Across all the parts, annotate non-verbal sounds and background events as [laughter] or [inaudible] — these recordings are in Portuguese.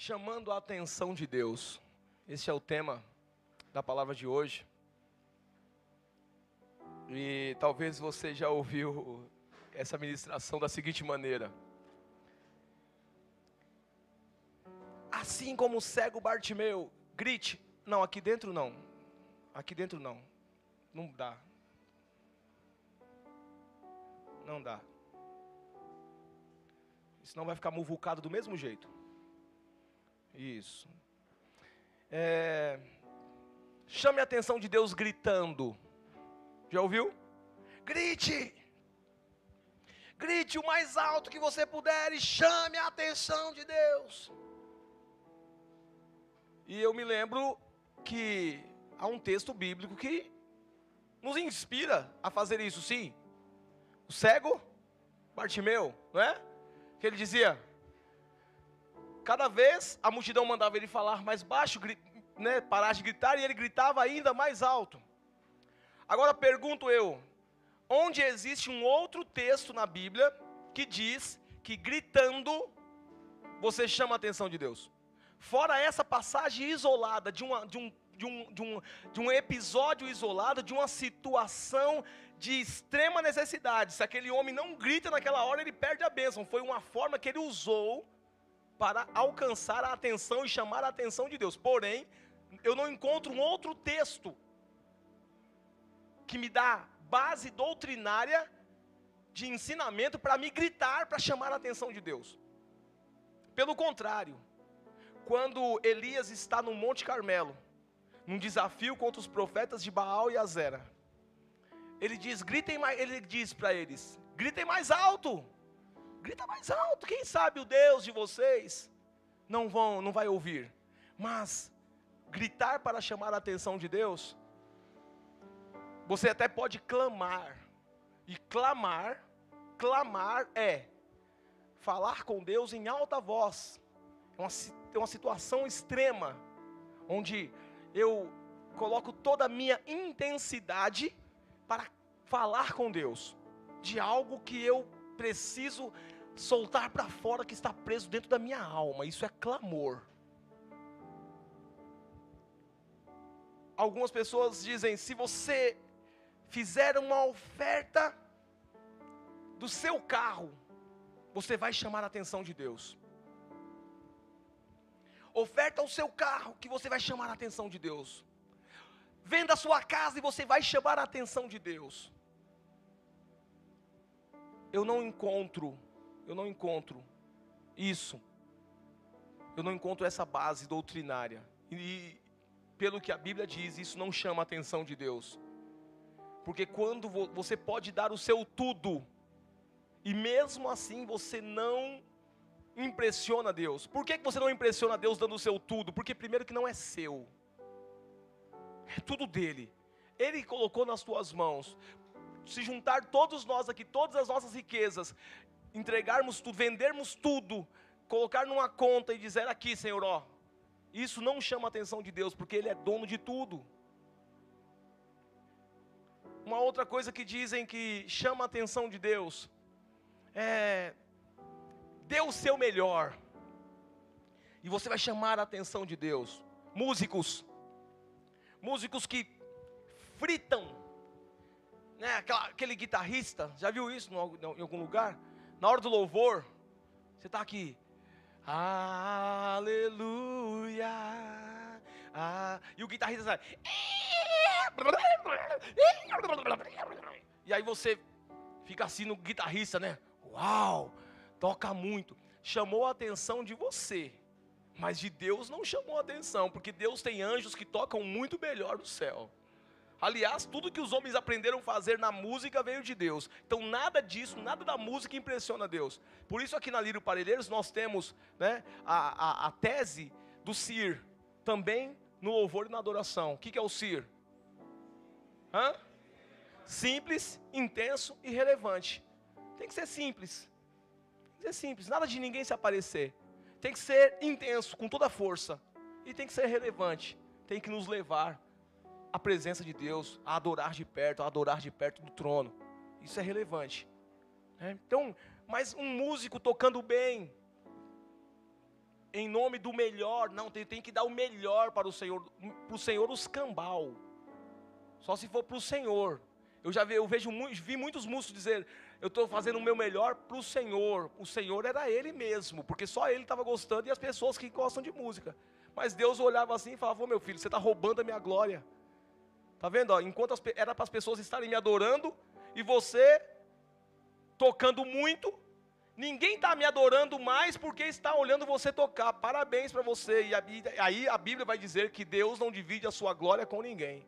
Chamando a atenção de Deus. Esse é o tema da palavra de hoje. E talvez você já ouviu essa ministração da seguinte maneira: Assim como o cego Bartimeu, grite. Não, aqui dentro não. Aqui dentro não. Não dá. Não dá. Senão vai ficar muvucado do mesmo jeito. Isso. É, chame a atenção de Deus gritando. Já ouviu? Grite! Grite o mais alto que você puder e chame a atenção de Deus. E eu me lembro que há um texto bíblico que nos inspira a fazer isso, sim. O cego, Bartimeu, não é? Que ele dizia: Cada vez a multidão mandava ele falar mais baixo, né, parar de gritar, e ele gritava ainda mais alto. Agora pergunto eu: onde existe um outro texto na Bíblia que diz que gritando você chama a atenção de Deus? Fora essa passagem isolada de, uma, de, um, de, um, de, um, de um episódio isolado, de uma situação de extrema necessidade. Se aquele homem não grita naquela hora, ele perde a bênção. Foi uma forma que ele usou para alcançar a atenção e chamar a atenção de Deus. Porém, eu não encontro um outro texto que me dá base doutrinária de ensinamento para me gritar, para chamar a atenção de Deus. Pelo contrário, quando Elias está no Monte Carmelo, num desafio contra os profetas de Baal e Azera, ele diz: gritem mais, ele diz para eles: gritem mais alto. Grita mais alto. Quem sabe o Deus de vocês não vão, não vai ouvir. Mas gritar para chamar a atenção de Deus, você até pode clamar. E clamar, clamar é falar com Deus em alta voz. É uma, é uma situação extrema, onde eu coloco toda a minha intensidade para falar com Deus de algo que eu preciso soltar para fora que está preso dentro da minha alma. Isso é clamor. Algumas pessoas dizem: se você fizer uma oferta do seu carro, você vai chamar a atenção de Deus. Oferta o seu carro, que você vai chamar a atenção de Deus. Venda a sua casa e você vai chamar a atenção de Deus eu não encontro, eu não encontro isso. Eu não encontro essa base doutrinária. E pelo que a Bíblia diz, isso não chama a atenção de Deus. Porque quando você pode dar o seu tudo, e mesmo assim você não impressiona Deus. Por que você não impressiona Deus dando o seu tudo? Porque primeiro que não é seu. É tudo dele. Ele colocou nas tuas mãos se juntar todos nós aqui, todas as nossas riquezas, entregarmos tudo, vendermos tudo, colocar numa conta e dizer aqui, Senhor, ó, isso não chama a atenção de Deus, porque Ele é dono de tudo. Uma outra coisa que dizem que chama a atenção de Deus é dê o seu melhor. E você vai chamar a atenção de Deus. Músicos, músicos que fritam né, aquela, aquele guitarrista, já viu isso em algum lugar? Na hora do louvor, você está aqui, aleluia, ah, e o guitarrista sai, e aí você fica assim no guitarrista, né? Uau, toca muito. Chamou a atenção de você, mas de Deus não chamou a atenção, porque Deus tem anjos que tocam muito melhor no céu. Aliás, tudo que os homens aprenderam a fazer na música veio de Deus. Então, nada disso, nada da música impressiona Deus. Por isso, aqui na Lírio Parelheiros, nós temos né, a, a, a, tese do CIR, também no louvor e na adoração. O que, que é o CIR? Hã? Simples, intenso e relevante. Tem que ser simples. Tem que ser simples, nada de ninguém se aparecer. Tem que ser intenso, com toda a força. E tem que ser relevante. Tem que nos levar a presença de Deus, a adorar de perto, a adorar de perto do trono. Isso é relevante. Né? Então, mas um músico tocando bem, em nome do melhor. Não, tem, tem que dar o melhor para o Senhor, para o Senhor os cambal. Só se for para o Senhor. Eu já vi, eu vejo vi muitos músicos dizer, eu estou fazendo o meu melhor para o Senhor. O Senhor era Ele mesmo, porque só Ele estava gostando e as pessoas que gostam de música. Mas Deus olhava assim e falava: Ô meu filho, você está roubando a minha glória. Tá vendo? Ó, enquanto as, era para as pessoas estarem me adorando e você tocando muito, ninguém está me adorando mais porque está olhando você tocar. Parabéns para você. E aí a Bíblia vai dizer que Deus não divide a sua glória com ninguém.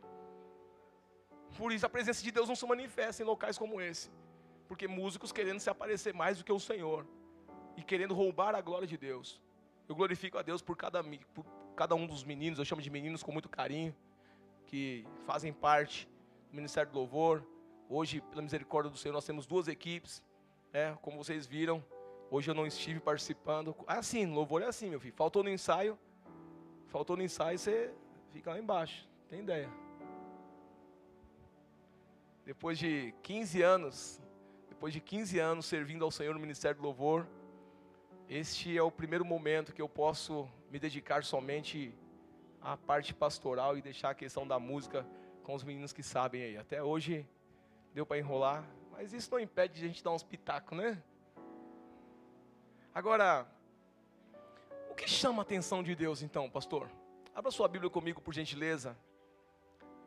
Por isso a presença de Deus não se manifesta em locais como esse. Porque músicos querendo se aparecer mais do que o Senhor e querendo roubar a glória de Deus. Eu glorifico a Deus por cada, por cada um dos meninos, eu chamo de meninos com muito carinho, que fazem parte do Ministério do Louvor. Hoje, pela misericórdia do Senhor, nós temos duas equipes, né? como vocês viram. Hoje eu não estive participando. Ah, sim, louvor é assim, meu filho. Faltou no ensaio, faltou no ensaio, você fica lá embaixo. Tem ideia? depois de 15 anos, depois de 15 anos servindo ao Senhor no Ministério do Louvor, este é o primeiro momento que eu posso me dedicar somente à parte pastoral e deixar a questão da música com os meninos que sabem aí. Até hoje deu para enrolar, mas isso não impede de a gente dar uns pitacos, né? Agora, o que chama a atenção de Deus então, pastor? Abra sua Bíblia comigo, por gentileza.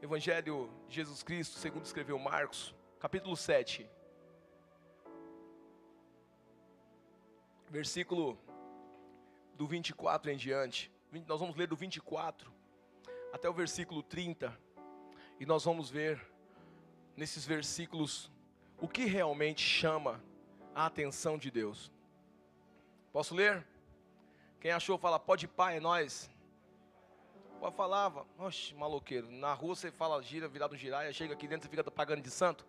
Evangelho de Jesus Cristo, segundo escreveu Marcos, capítulo 7. Versículo do 24 em diante. Nós vamos ler do 24 até o versículo 30. E nós vamos ver nesses versículos o que realmente chama a atenção de Deus. Posso ler? Quem achou, fala, pode pai, é nós falava, oxe, maloqueiro, na rua você fala gira, virado um giraia, chega aqui dentro você fica pagando de santo.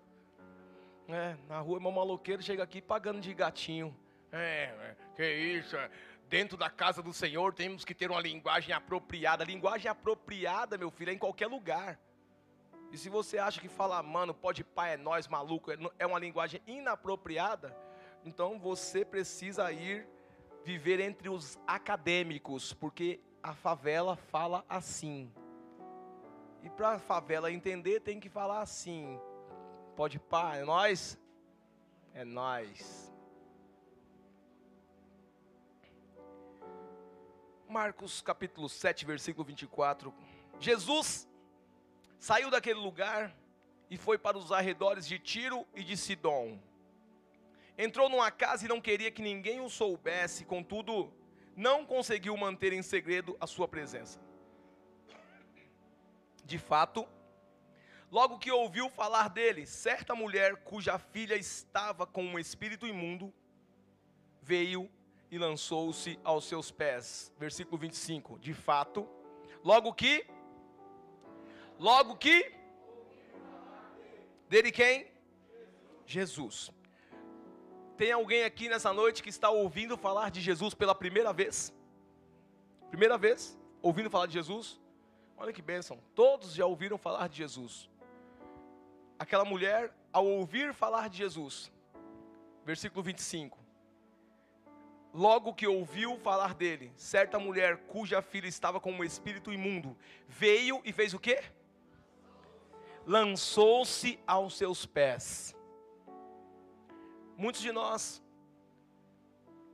É, na rua é maloqueiro, chega aqui pagando de gatinho. É, é que isso, é. Dentro da casa do Senhor temos que ter uma linguagem apropriada. linguagem apropriada, meu filho, é em qualquer lugar. E se você acha que falar, mano, pode pai, é nós, maluco, é, é uma linguagem inapropriada, então você precisa ir viver entre os acadêmicos, porque a favela fala assim. E para a favela entender, tem que falar assim. Pode pá, é nós? É nós. Marcos capítulo 7, versículo 24. Jesus saiu daquele lugar e foi para os arredores de Tiro e de Sidom. Entrou numa casa e não queria que ninguém o soubesse, contudo, não conseguiu manter em segredo a sua presença. De fato, logo que ouviu falar dele, certa mulher cuja filha estava com um espírito imundo, veio e lançou-se aos seus pés. Versículo 25. De fato, logo que logo que dele quem? Jesus. Tem alguém aqui nessa noite que está ouvindo falar de Jesus pela primeira vez? Primeira vez ouvindo falar de Jesus? Olha que bênção, todos já ouviram falar de Jesus. Aquela mulher, ao ouvir falar de Jesus, versículo 25: Logo que ouviu falar dele, certa mulher cuja filha estava com um espírito imundo, veio e fez o quê? Lançou-se aos seus pés Muitos de nós,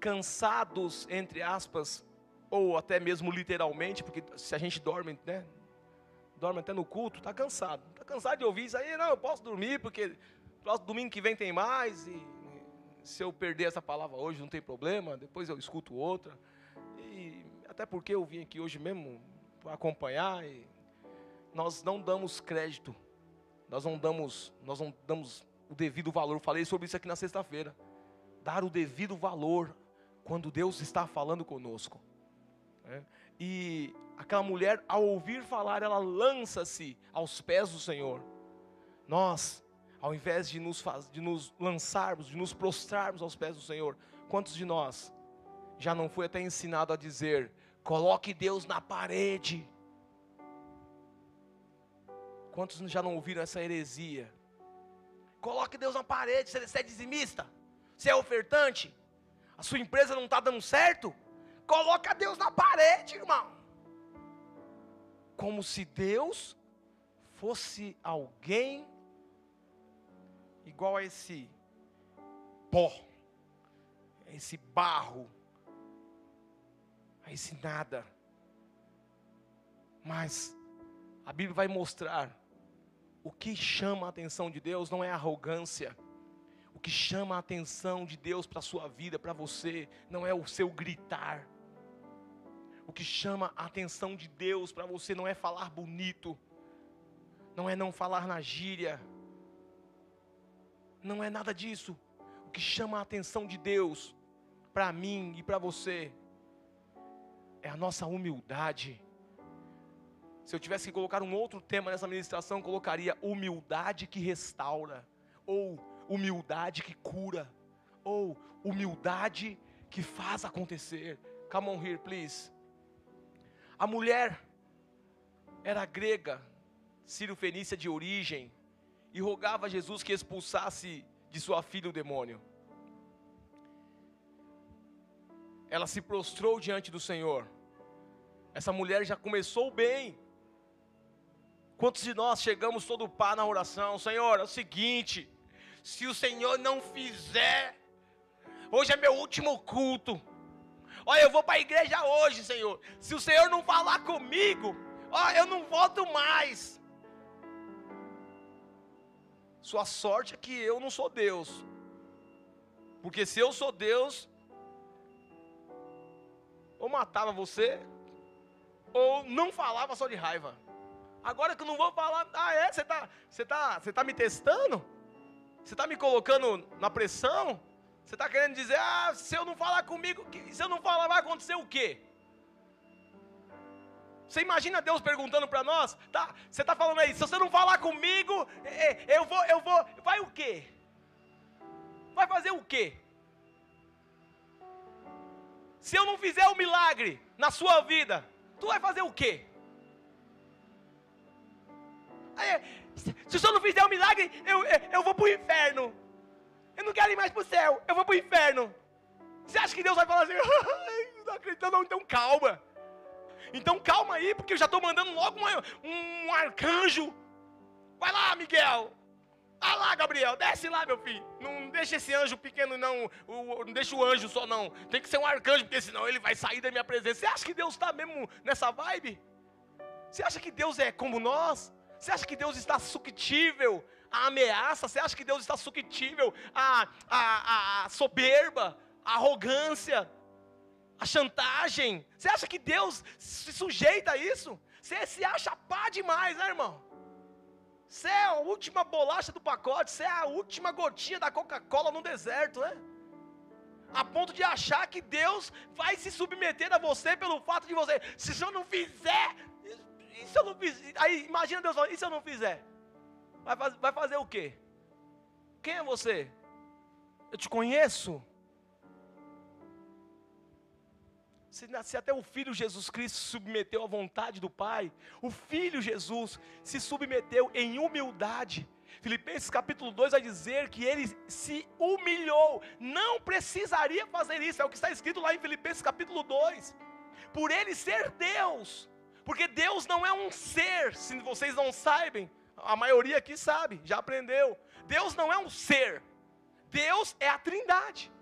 cansados, entre aspas, ou até mesmo literalmente, porque se a gente dorme, né? Dorme até no culto, está cansado. Está cansado de ouvir isso aí, não, eu posso dormir, porque próximo domingo que vem tem mais, e se eu perder essa palavra hoje não tem problema, depois eu escuto outra. E até porque eu vim aqui hoje mesmo para acompanhar e nós não damos crédito. Nós não damos, nós não damos o devido valor. Eu falei sobre isso aqui na sexta-feira. Dar o devido valor quando Deus está falando conosco. É. E aquela mulher, ao ouvir falar, ela lança-se aos pés do Senhor. Nós, ao invés de nos, faz, de nos lançarmos, de nos prostrarmos aos pés do Senhor, quantos de nós já não foi até ensinado a dizer: coloque Deus na parede? Quantos já não ouviram essa heresia? Coloque Deus na parede. Você é dizimista, você é ofertante, a sua empresa não está dando certo. coloca Deus na parede, irmão. Como se Deus fosse alguém igual a esse pó, a esse barro, a esse nada. Mas a Bíblia vai mostrar o que chama a atenção de Deus não é arrogância. O que chama a atenção de Deus para a sua vida, para você, não é o seu gritar. O que chama a atenção de Deus para você não é falar bonito, não é não falar na gíria, não é nada disso. O que chama a atenção de Deus para mim e para você é a nossa humildade se eu tivesse que colocar um outro tema nessa ministração, colocaria humildade que restaura, ou humildade que cura, ou humildade que faz acontecer. Come on here, please. A mulher era grega, sírio-fenícia de origem, e rogava a Jesus que expulsasse de sua filha o demônio. Ela se prostrou diante do Senhor. Essa mulher já começou bem, Quantos de nós chegamos todo pá na oração? Senhor, é o seguinte: se o Senhor não fizer, hoje é meu último culto. Olha, eu vou para a igreja hoje, Senhor. Se o Senhor não falar comigo, ó, eu não volto mais. Sua sorte é que eu não sou Deus. Porque se eu sou Deus, ou matava você, ou não falava só de raiva. Agora que eu não vou falar, ah é, você está você tá, você tá me testando? Você está me colocando na pressão? Você está querendo dizer, ah, se eu não falar comigo, se eu não falar, vai acontecer o quê? Você imagina Deus perguntando para nós, tá? Você está falando aí, se você não falar comigo, é, é, eu vou, eu vou, vai o quê? Vai fazer o quê? Se eu não fizer o um milagre na sua vida, tu vai fazer o quê? se o senhor não fizer um milagre, eu, eu, vou para o inferno. Eu não quero ir mais para o céu, eu vou para o inferno. Você acha que Deus vai falar assim, [laughs] não acredito não, então calma. Então calma aí, porque eu já estou mandando logo um arcanjo. Vai lá, Miguel. Vai lá, Gabriel, desce lá, meu filho. Não deixa esse anjo pequeno, não. O, não deixa o anjo só, não. Tem que ser um arcanjo, porque senão ele vai sair da minha presença. Você acha que Deus está mesmo nessa vibe? Você acha que Deus é como nós? Você acha que Deus está suctível à ameaça? Você acha que Deus está suctível à, à, à soberba, à arrogância, à chantagem? Você acha que Deus se sujeita a isso? Você se acha pá demais, né, irmão? Você é a última bolacha do pacote, você é a última gotinha da Coca-Cola no deserto, né? A ponto de achar que Deus vai se submeter a você pelo fato de você, se eu não fizer, se eu não fizer? Aí imagina Deus falando, e se eu não fizer? Vai, vai fazer o quê? Quem é você? Eu te conheço. Se, se, até o Filho Jesus Cristo se submeteu à vontade do Pai, o Filho Jesus se submeteu em humildade. Filipenses capítulo 2 vai dizer que ele se humilhou, não precisaria fazer isso, é o que está escrito lá em Filipenses capítulo 2. Por ele ser Deus, porque Deus não é um ser, se vocês não sabem, a maioria aqui sabe, já aprendeu. Deus não é um ser, Deus é a trindade.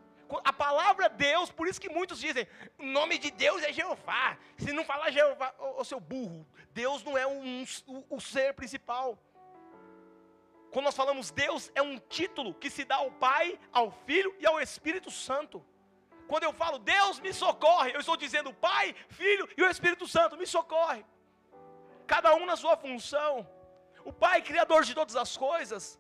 A palavra Deus, por isso que muitos dizem, o nome de Deus é Jeová. Se não falar Jeová, ô, seu burro, Deus não é um, o, o ser principal. Quando nós falamos Deus, é um título que se dá ao Pai, ao Filho e ao Espírito Santo. Quando eu falo Deus me socorre, eu estou dizendo Pai, Filho e o Espírito Santo me socorre. Cada um na sua função. O Pai, criador de todas as coisas.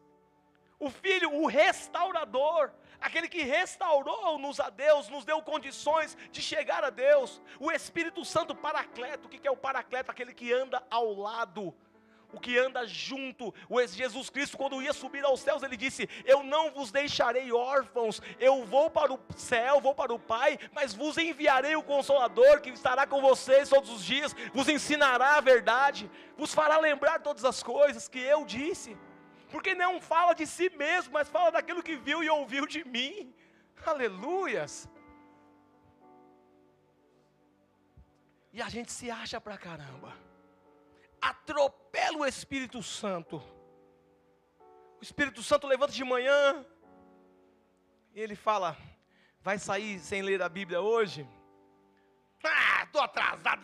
O Filho, o restaurador, aquele que restaurou-nos a Deus, nos deu condições de chegar a Deus. O Espírito Santo, paracleto, o que é o paracleto? Aquele que anda ao lado o que anda junto. O Jesus Cristo, quando ia subir aos céus, ele disse: Eu não vos deixarei órfãos, eu vou para o céu, vou para o Pai, mas vos enviarei o Consolador que estará com vocês todos os dias, vos ensinará a verdade, vos fará lembrar todas as coisas que eu disse. Porque não fala de si mesmo, mas fala daquilo que viu e ouviu de mim. Aleluias. E a gente se acha pra caramba. Atropela o Espírito Santo. O Espírito Santo levanta de manhã e ele fala: Vai sair sem ler a Bíblia hoje? Ah, estou atrasado.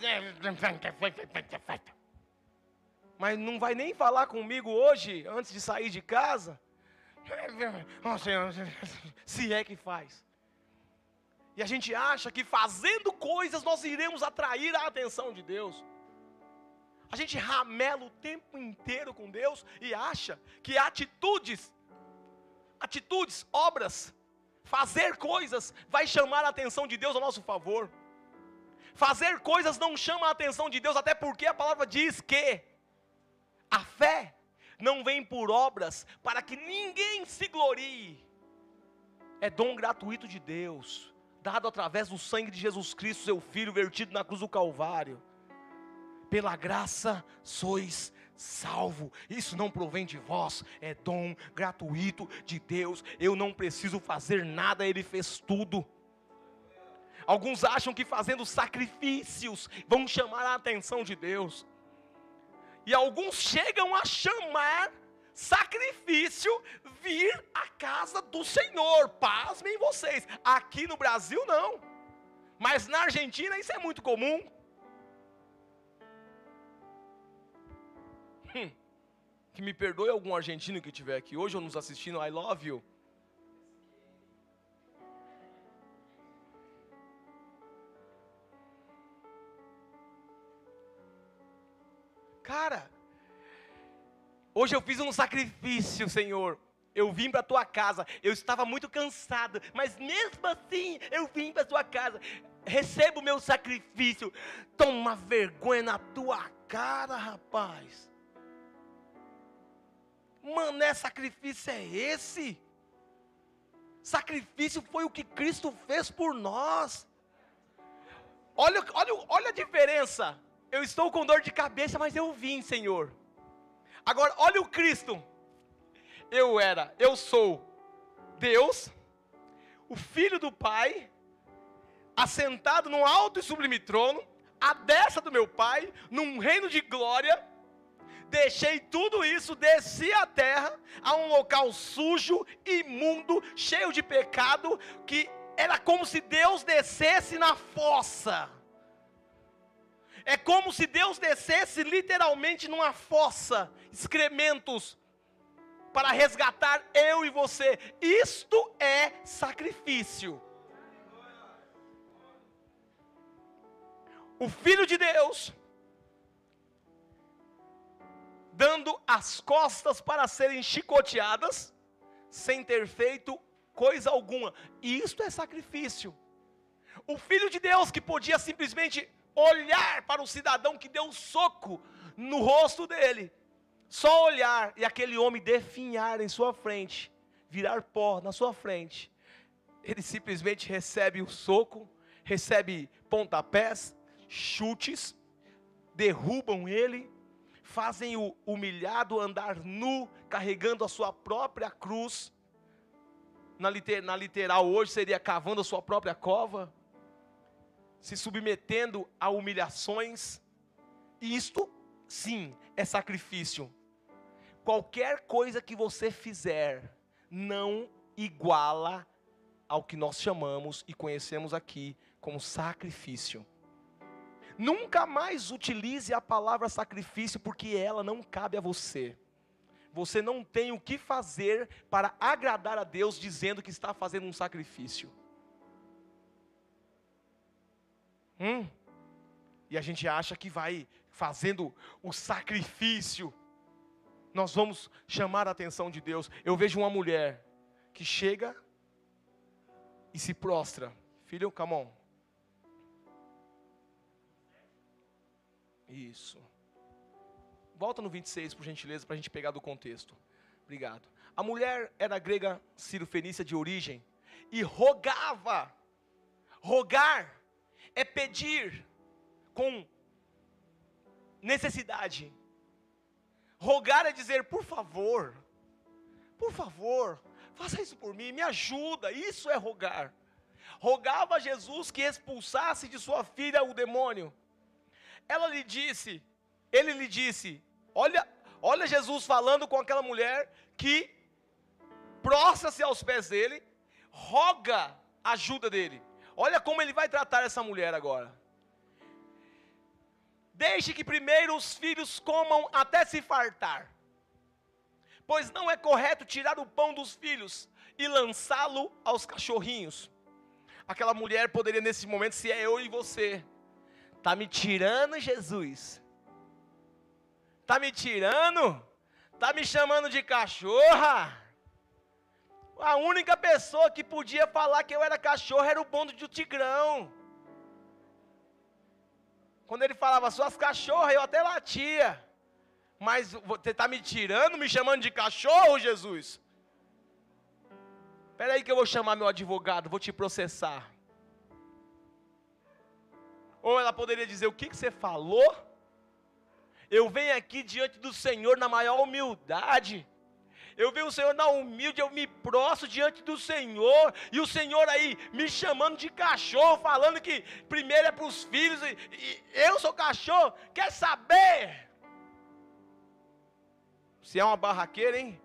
Mas não vai nem falar comigo hoje, antes de sair de casa? Se é que faz. E a gente acha que fazendo coisas nós iremos atrair a atenção de Deus. A gente ramela o tempo inteiro com Deus e acha que atitudes, atitudes, obras, fazer coisas vai chamar a atenção de Deus a nosso favor. Fazer coisas não chama a atenção de Deus, até porque a palavra diz que a fé não vem por obras para que ninguém se glorie. É dom gratuito de Deus dado através do sangue de Jesus Cristo, seu Filho, vertido na cruz do Calvário. Pela graça sois salvo. Isso não provém de vós, é dom gratuito de Deus. Eu não preciso fazer nada, Ele fez tudo. Alguns acham que fazendo sacrifícios vão chamar a atenção de Deus. E alguns chegam a chamar sacrifício vir à casa do Senhor. Pasmem vocês. Aqui no Brasil não. Mas na Argentina isso é muito comum. Hum, que me perdoe algum argentino que estiver aqui hoje ou nos assistindo, I love you. Cara, Hoje eu fiz um sacrifício, Senhor. Eu vim para a tua casa. Eu estava muito cansado, mas mesmo assim eu vim para a tua casa. Recebo o meu sacrifício. Toma vergonha na tua cara, rapaz. Mané, sacrifício é esse? Sacrifício foi o que Cristo fez por nós. Olha, olha, olha a diferença. Eu estou com dor de cabeça, mas eu vim, Senhor. Agora, olha o Cristo. Eu era, eu sou Deus, o Filho do Pai, assentado num alto e sublime trono, à destra do meu Pai, num reino de glória. Deixei tudo isso, desci à terra, a um local sujo, imundo, cheio de pecado, que era como se Deus descesse na fossa. É como se Deus descesse literalmente numa fossa, excrementos, para resgatar eu e você. Isto é sacrifício. O Filho de Deus, dando as costas para serem chicoteadas, sem ter feito coisa alguma. Isto é sacrifício. O Filho de Deus que podia simplesmente olhar para o cidadão que deu um soco no rosto dele. Só olhar e aquele homem definhar em sua frente, virar pó na sua frente. Ele simplesmente recebe o soco, recebe pontapés, chutes, derrubam ele, fazem o humilhado andar nu, carregando a sua própria cruz. Na, liter, na literal hoje seria cavando a sua própria cova se submetendo a humilhações. Isto, sim, é sacrifício. Qualquer coisa que você fizer não iguala ao que nós chamamos e conhecemos aqui como sacrifício. Nunca mais utilize a palavra sacrifício porque ela não cabe a você. Você não tem o que fazer para agradar a Deus dizendo que está fazendo um sacrifício. Hum? E a gente acha que vai fazendo o sacrifício, nós vamos chamar a atenção de Deus. Eu vejo uma mulher que chega e se prostra. Filho, come on. Isso. Volta no 26, por gentileza, para a gente pegar do contexto. Obrigado. A mulher era grega sírio-fenícia de origem e rogava. Rogar é pedir com necessidade. Rogar é dizer, por favor, por favor, faça isso por mim, me ajuda. Isso é rogar. Rogava Jesus que expulsasse de sua filha o demônio. Ela lhe disse, ele lhe disse: Olha, olha Jesus falando com aquela mulher que prostra-se aos pés dele, roga a ajuda dele. Olha como ele vai tratar essa mulher agora. Deixe que primeiro os filhos comam até se fartar, pois não é correto tirar o pão dos filhos e lançá-lo aos cachorrinhos. Aquela mulher poderia nesse momento, se é eu e você, tá me tirando, Jesus? Tá me tirando? Tá me chamando de cachorra? A única pessoa que podia falar que eu era cachorro era o bonde do Tigrão. Quando ele falava suas cachorras, eu até latia. Mas você está me tirando, me chamando de cachorro, Jesus? Espera aí que eu vou chamar meu advogado, vou te processar. Ou ela poderia dizer: O que, que você falou? Eu venho aqui diante do Senhor na maior humildade. Eu vejo o Senhor na humilde, eu me prostro diante do Senhor, e o Senhor aí me chamando de cachorro, falando que primeiro é para os filhos, e, e eu sou cachorro, quer saber? Se é uma barraqueira, hein?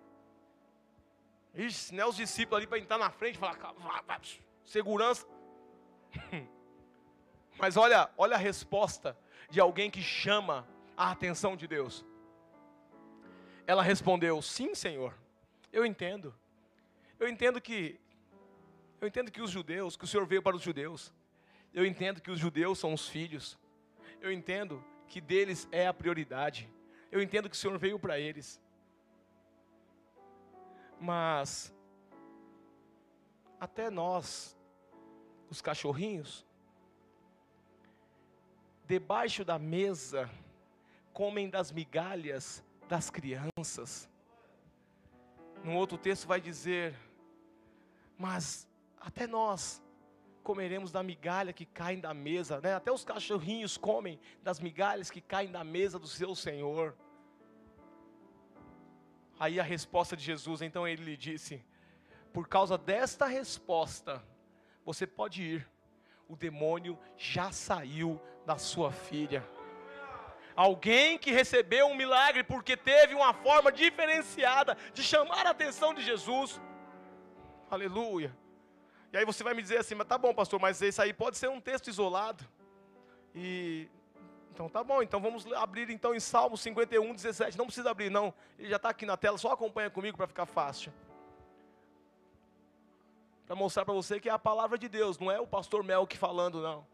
Ixi, não é os discípulos ali para entrar na frente e falar, segurança. [laughs] Mas olha, olha a resposta de alguém que chama a atenção de Deus. Ela respondeu: Sim, Senhor. Eu entendo. Eu entendo que eu entendo que os judeus, que o Senhor veio para os judeus. Eu entendo que os judeus são os filhos. Eu entendo que deles é a prioridade. Eu entendo que o Senhor veio para eles. Mas até nós, os cachorrinhos, debaixo da mesa, comem das migalhas das crianças. Num outro texto vai dizer: Mas até nós comeremos da migalha que caem da mesa, né? Até os cachorrinhos comem das migalhas que caem da mesa do seu Senhor. Aí a resposta de Jesus, então ele lhe disse: Por causa desta resposta, você pode ir, o demônio já saiu da sua filha. Alguém que recebeu um milagre porque teve uma forma diferenciada de chamar a atenção de Jesus. Aleluia. E aí você vai me dizer assim, mas tá bom, pastor, mas isso aí pode ser um texto isolado. E então tá bom, então vamos abrir então em Salmo 51, 17. Não precisa abrir, não. Ele já está aqui na tela, só acompanha comigo para ficar fácil. Para mostrar para você que é a palavra de Deus, não é o pastor Melk falando, não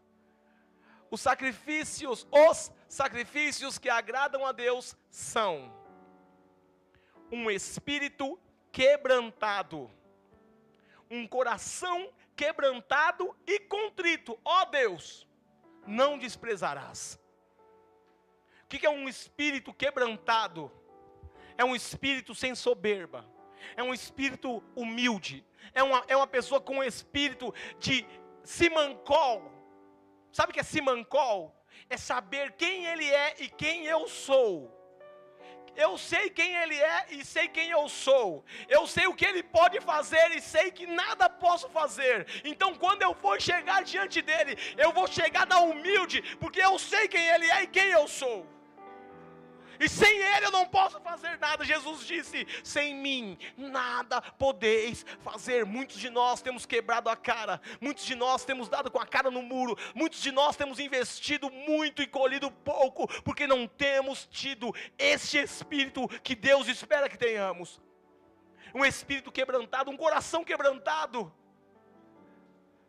os sacrifícios, os sacrifícios que agradam a Deus são um espírito quebrantado, um coração quebrantado e contrito. Ó oh Deus, não desprezarás. O que é um espírito quebrantado? É um espírito sem soberba, é um espírito humilde, é uma, é uma pessoa com um espírito de simancol, Sabe o que é simancol? É saber quem ele é e quem eu sou. Eu sei quem ele é e sei quem eu sou. Eu sei o que ele pode fazer e sei que nada posso fazer. Então, quando eu for chegar diante dele, eu vou chegar na humilde, porque eu sei quem ele é e quem eu sou e sem Ele eu não posso fazer nada. Jesus disse: sem mim nada podeis fazer. Muitos de nós temos quebrado a cara, muitos de nós temos dado com a cara no muro, muitos de nós temos investido muito e colhido pouco, porque não temos tido este espírito que Deus espera que tenhamos. Um espírito quebrantado, um coração quebrantado.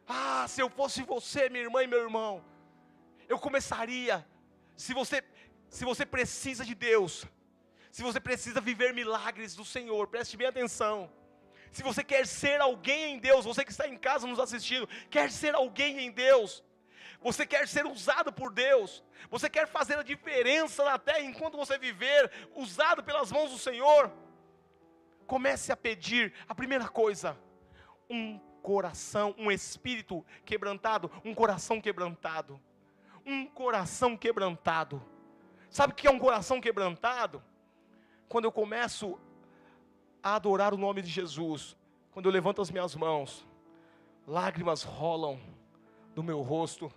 Ah, se eu fosse você, minha irmã e meu irmão, eu começaria. Se você se você precisa de Deus, se você precisa viver milagres do Senhor, preste bem atenção. Se você quer ser alguém em Deus, você que está em casa nos assistindo, quer ser alguém em Deus, você quer ser usado por Deus, você quer fazer a diferença na terra enquanto você viver, usado pelas mãos do Senhor, comece a pedir a primeira coisa, um coração, um espírito quebrantado, um coração quebrantado, um coração quebrantado. Sabe o que é um coração quebrantado? Quando eu começo a adorar o nome de Jesus, quando eu levanto as minhas mãos, lágrimas rolam do meu rosto,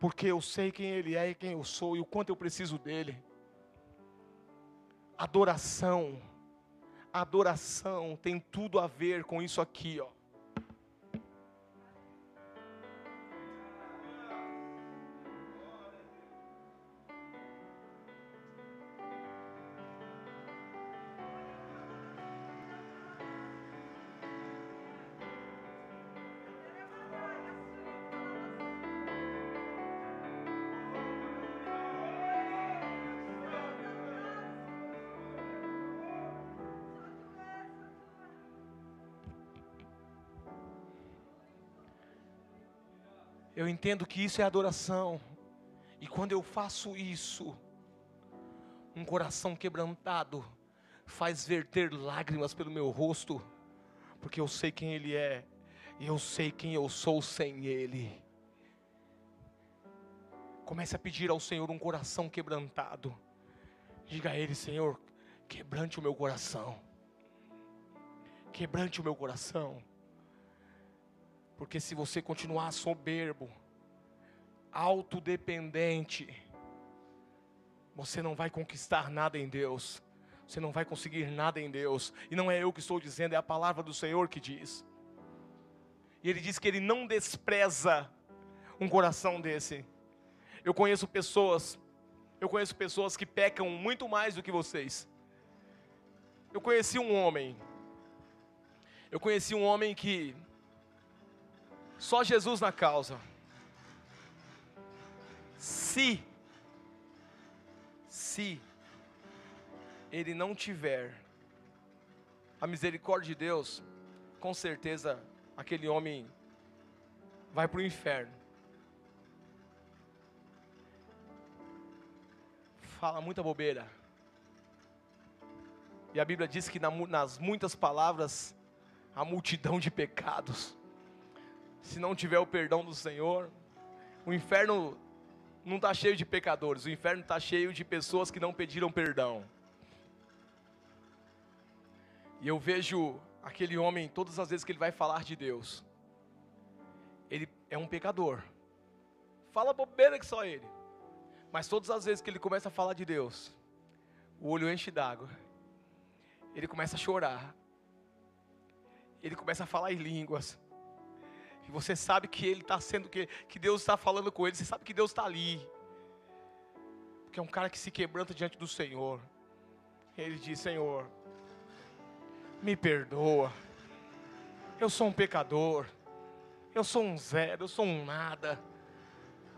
porque eu sei quem Ele é e quem eu sou e o quanto eu preciso dEle. Adoração, adoração tem tudo a ver com isso aqui, ó. Eu entendo que isso é adoração. E quando eu faço isso, um coração quebrantado faz verter lágrimas pelo meu rosto, porque eu sei quem Ele é, e eu sei quem eu sou sem Ele. Comece a pedir ao Senhor um coração quebrantado. Diga a Ele, Senhor, quebrante o meu coração. Quebrante o meu coração. Porque se você continuar soberbo, autodependente, você não vai conquistar nada em Deus. Você não vai conseguir nada em Deus. E não é eu que estou dizendo, é a palavra do Senhor que diz. E ele diz que ele não despreza um coração desse. Eu conheço pessoas, eu conheço pessoas que pecam muito mais do que vocês. Eu conheci um homem. Eu conheci um homem que só Jesus na causa. Se, se ele não tiver a misericórdia de Deus, com certeza aquele homem vai para o inferno. Fala muita bobeira. E a Bíblia diz que nas muitas palavras há multidão de pecados se não tiver o perdão do Senhor, o inferno não está cheio de pecadores, o inferno está cheio de pessoas que não pediram perdão. E eu vejo aquele homem, todas as vezes que ele vai falar de Deus, ele é um pecador. Fala bobeira que só ele. Mas todas as vezes que ele começa a falar de Deus, o olho enche d'água. Ele começa a chorar. Ele começa a falar em línguas. E você sabe que ele está sendo que, que Deus está falando com ele. Você sabe que Deus está ali. Porque é um cara que se quebranta diante do Senhor. Ele diz: Senhor, me perdoa. Eu sou um pecador. Eu sou um zero. Eu sou um nada.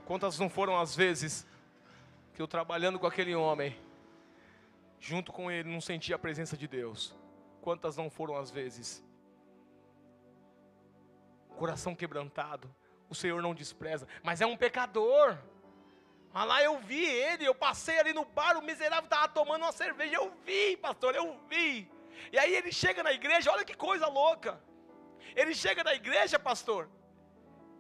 Quantas não foram as vezes que eu trabalhando com aquele homem, junto com ele, não sentia a presença de Deus? Quantas não foram as vezes? Coração quebrantado, o Senhor não despreza, mas é um pecador. Ah lá, eu vi ele, eu passei ali no bar, o miserável estava tomando uma cerveja, eu vi, pastor, eu vi. E aí ele chega na igreja, olha que coisa louca. Ele chega na igreja, pastor,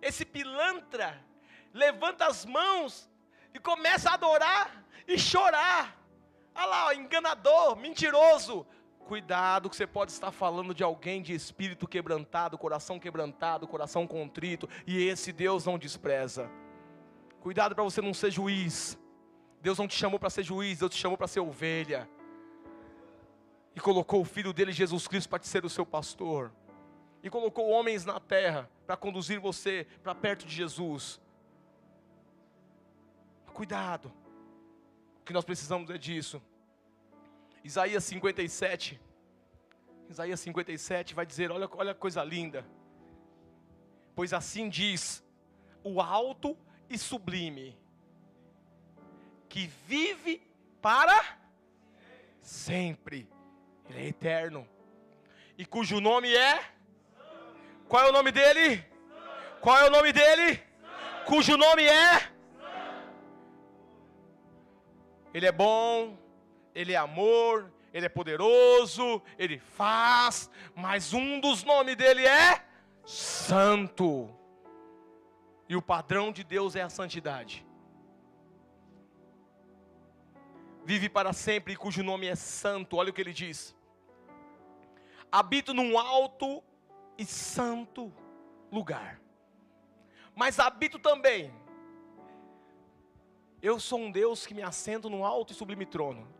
esse pilantra levanta as mãos e começa a adorar e chorar. Olha lá, ó, enganador, mentiroso, Cuidado que você pode estar falando de alguém de espírito quebrantado, coração quebrantado, coração contrito, e esse Deus não despreza. Cuidado para você não ser juiz. Deus não te chamou para ser juiz, Deus te chamou para ser ovelha. E colocou o filho dele, Jesus Cristo, para ser o seu pastor. E colocou homens na terra para conduzir você para perto de Jesus. Cuidado. O que nós precisamos é disso. Isaías 57. Isaías 57 vai dizer: olha, olha coisa linda. Pois assim diz o alto e sublime, que vive para sempre, Ele é eterno, e cujo nome é. Qual é o nome dele? Qual é o nome dele? Cujo nome é. Ele é bom, ele é amor, Ele é poderoso, Ele faz, mas um dos nomes dele é Santo. E o padrão de Deus é a santidade. Vive para sempre, cujo nome é Santo. Olha o que ele diz: Habito num alto e santo lugar, mas habito também Eu sou um Deus que me assento num alto e sublime trono.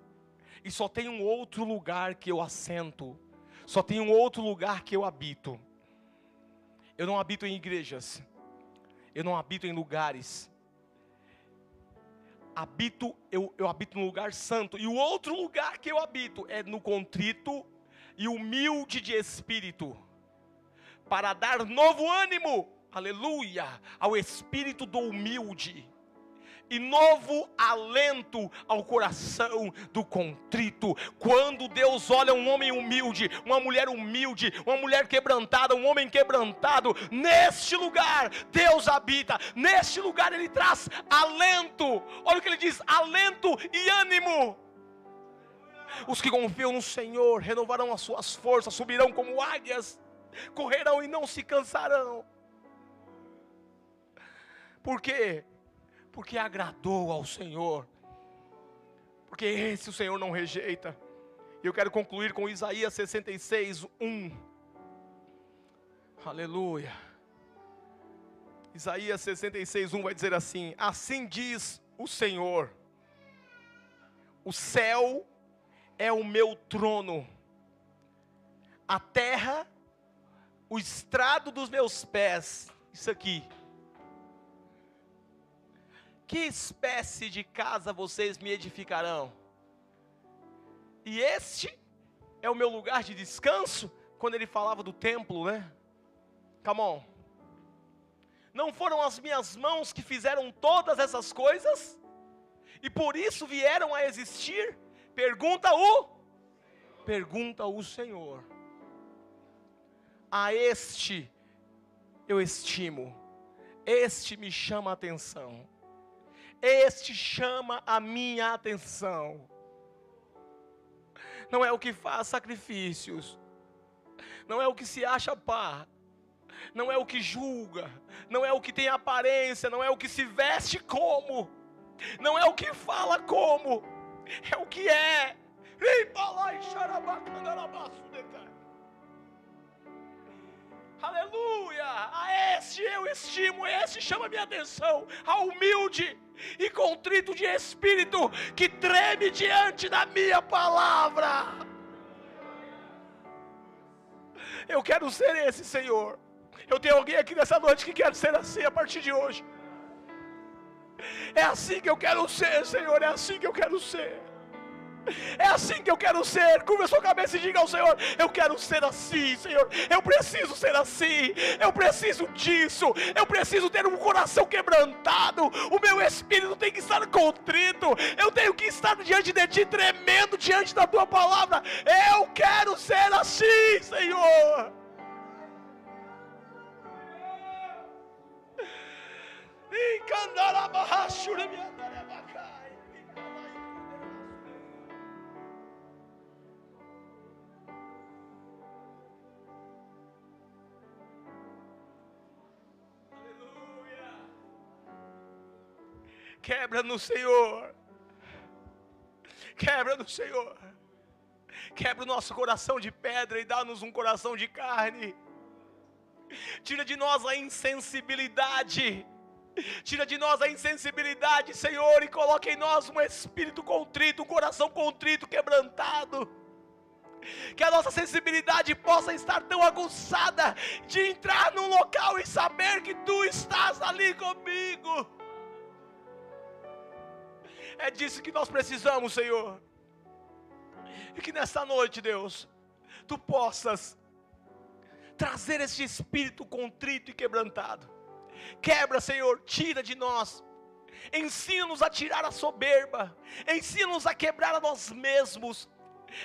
E só tem um outro lugar que eu assento. Só tem um outro lugar que eu habito. Eu não habito em igrejas. Eu não habito em lugares. Habito, eu, eu habito no lugar santo. E o outro lugar que eu habito é no contrito e humilde de espírito. Para dar novo ânimo, aleluia, ao espírito do humilde e novo alento ao coração do contrito. Quando Deus olha um homem humilde, uma mulher humilde, uma mulher quebrantada, um homem quebrantado, neste lugar Deus habita, neste lugar Ele traz alento. Olha o que Ele diz: alento e ânimo. Os que confiam no Senhor renovarão as suas forças, subirão como águias, correrão e não se cansarão. Por quê? Porque agradou ao Senhor, porque esse o Senhor não rejeita. E eu quero concluir com Isaías 66, 1. Aleluia. Isaías 66, 1 vai dizer assim: Assim diz o Senhor, o céu é o meu trono, a terra, o estrado dos meus pés. Isso aqui que espécie de casa vocês me edificarão? E este é o meu lugar de descanso, quando ele falava do templo, né? Come on. Não foram as minhas mãos que fizeram todas essas coisas? E por isso vieram a existir? Pergunta o Pergunta o Senhor. A este eu estimo. Este me chama a atenção. Este chama a minha atenção. Não é o que faz sacrifícios, não é o que se acha pá, não é o que julga, não é o que tem aparência, não é o que se veste como, não é o que fala como, é o que é. Aleluia! A este eu estimo, este chama minha atenção, a humilde e contrito de espírito que treme diante da minha palavra. Eu quero ser esse, Senhor. Eu tenho alguém aqui nessa noite que quer ser assim a partir de hoje. É assim que eu quero ser, Senhor. É assim que eu quero ser. É assim que eu quero ser. Curva sua cabeça e diga ao Senhor: Eu quero ser assim, Senhor. Eu preciso ser assim. Eu preciso disso. Eu preciso ter um coração quebrantado. O meu espírito tem que estar contrito. Eu tenho que estar diante de Ti, tremendo diante da Tua palavra. Eu quero ser assim, Senhor. Aleluia. Quebra no Senhor. Quebra no Senhor. Quebra o nosso coração de pedra e dá-nos um coração de carne. Tira de nós a insensibilidade. Tira de nós a insensibilidade, Senhor, e coloca em nós um espírito contrito, um coração contrito, quebrantado. Que a nossa sensibilidade possa estar tão aguçada de entrar num local e saber que tu estás ali comigo. É disso que nós precisamos, Senhor. E que nessa noite, Deus, tu possas trazer esse espírito contrito e quebrantado. Quebra, Senhor, tira de nós. Ensina-nos a tirar a soberba. Ensina-nos a quebrar a nós mesmos.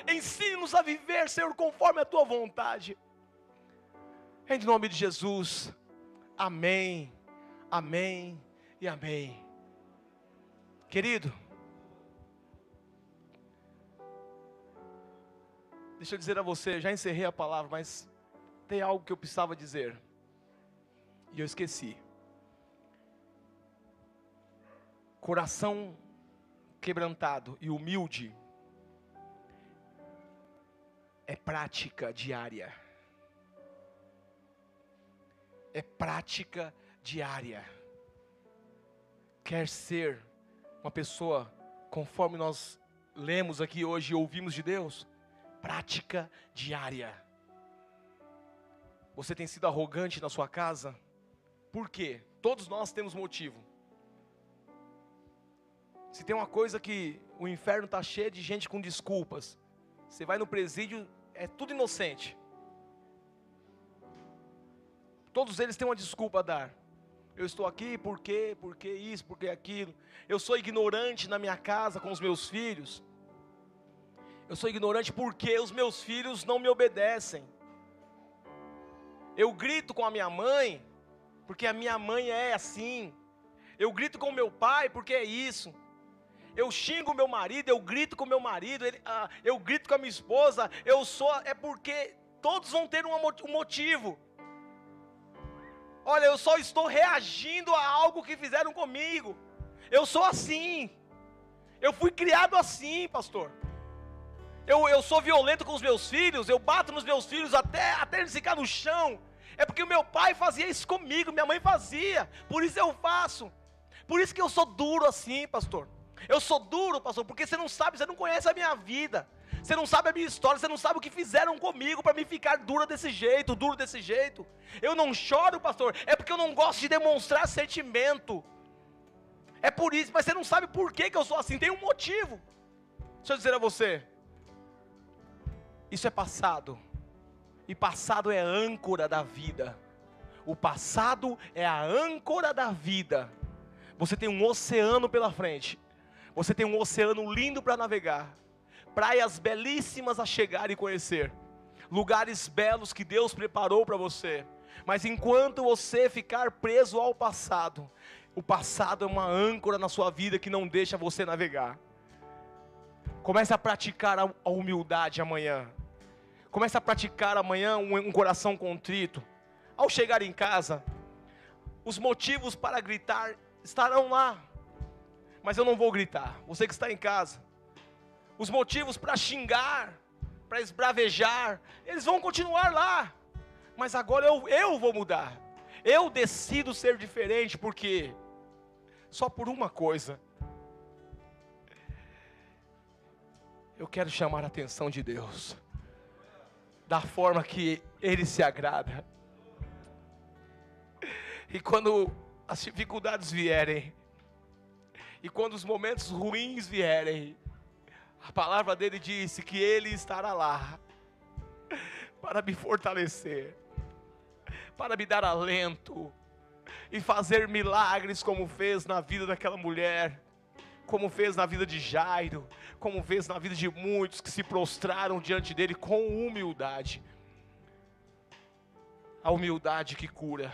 Ensina-nos a viver, Senhor, conforme a tua vontade. Em nome de Jesus. Amém. Amém e amém. Querido, Deixa eu dizer a você, já encerrei a palavra, mas tem algo que eu precisava dizer. E eu esqueci. Coração quebrantado e humilde é prática diária. É prática diária. Quer ser uma pessoa conforme nós lemos aqui hoje e ouvimos de Deus? Prática diária. Você tem sido arrogante na sua casa? Por quê? Todos nós temos motivo. Se tem uma coisa que o inferno está cheio de gente com desculpas, você vai no presídio, é tudo inocente. Todos eles têm uma desculpa a dar. Eu estou aqui porque, porque isso, porque aquilo. Eu sou ignorante na minha casa com os meus filhos. Eu sou ignorante porque os meus filhos não me obedecem. Eu grito com a minha mãe porque a minha mãe é assim. Eu grito com meu pai porque é isso. Eu xingo meu marido, eu grito com meu marido, ele, ah, eu grito com a minha esposa. Eu sou, é porque todos vão ter um motivo. Olha, eu só estou reagindo a algo que fizeram comigo. Eu sou assim. Eu fui criado assim, pastor. Eu, eu sou violento com os meus filhos, eu bato nos meus filhos até, até eles ficar no chão. É porque o meu pai fazia isso comigo, minha mãe fazia, por isso eu faço. Por isso que eu sou duro assim, pastor. Eu sou duro, pastor, porque você não sabe, você não conhece a minha vida. Você não sabe a minha história, você não sabe o que fizeram comigo para me ficar dura desse jeito, duro desse jeito. Eu não choro, pastor, é porque eu não gosto de demonstrar sentimento. É por isso, mas você não sabe por que, que eu sou assim, tem um motivo. Deixa eu dizer a você, isso é passado, e passado é âncora da vida. O passado é a âncora da vida. Você tem um oceano pela frente, você tem um oceano lindo para navegar praias belíssimas a chegar e conhecer, lugares belos que Deus preparou para você. Mas enquanto você ficar preso ao passado, o passado é uma âncora na sua vida que não deixa você navegar. Comece a praticar a humildade amanhã. Comece a praticar amanhã um, um coração contrito. Ao chegar em casa, os motivos para gritar estarão lá. Mas eu não vou gritar. Você que está em casa, os motivos para xingar, para esbravejar, eles vão continuar lá. Mas agora eu, eu vou mudar. Eu decido ser diferente, porque só por uma coisa. Eu quero chamar a atenção de Deus, da forma que Ele se agrada. E quando as dificuldades vierem, e quando os momentos ruins vierem, a palavra dele disse que ele estará lá para me fortalecer, para me dar alento e fazer milagres como fez na vida daquela mulher, como fez na vida de Jairo, como fez na vida de muitos que se prostraram diante dele com humildade. A humildade que cura,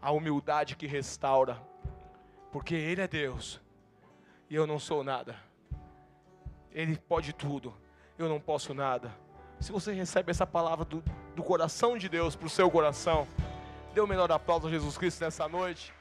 a humildade que restaura, porque Ele é Deus e eu não sou nada. Ele pode tudo, eu não posso nada. Se você recebe essa palavra do, do coração de Deus para o seu coração, dê o menor aplauso a Jesus Cristo nessa noite.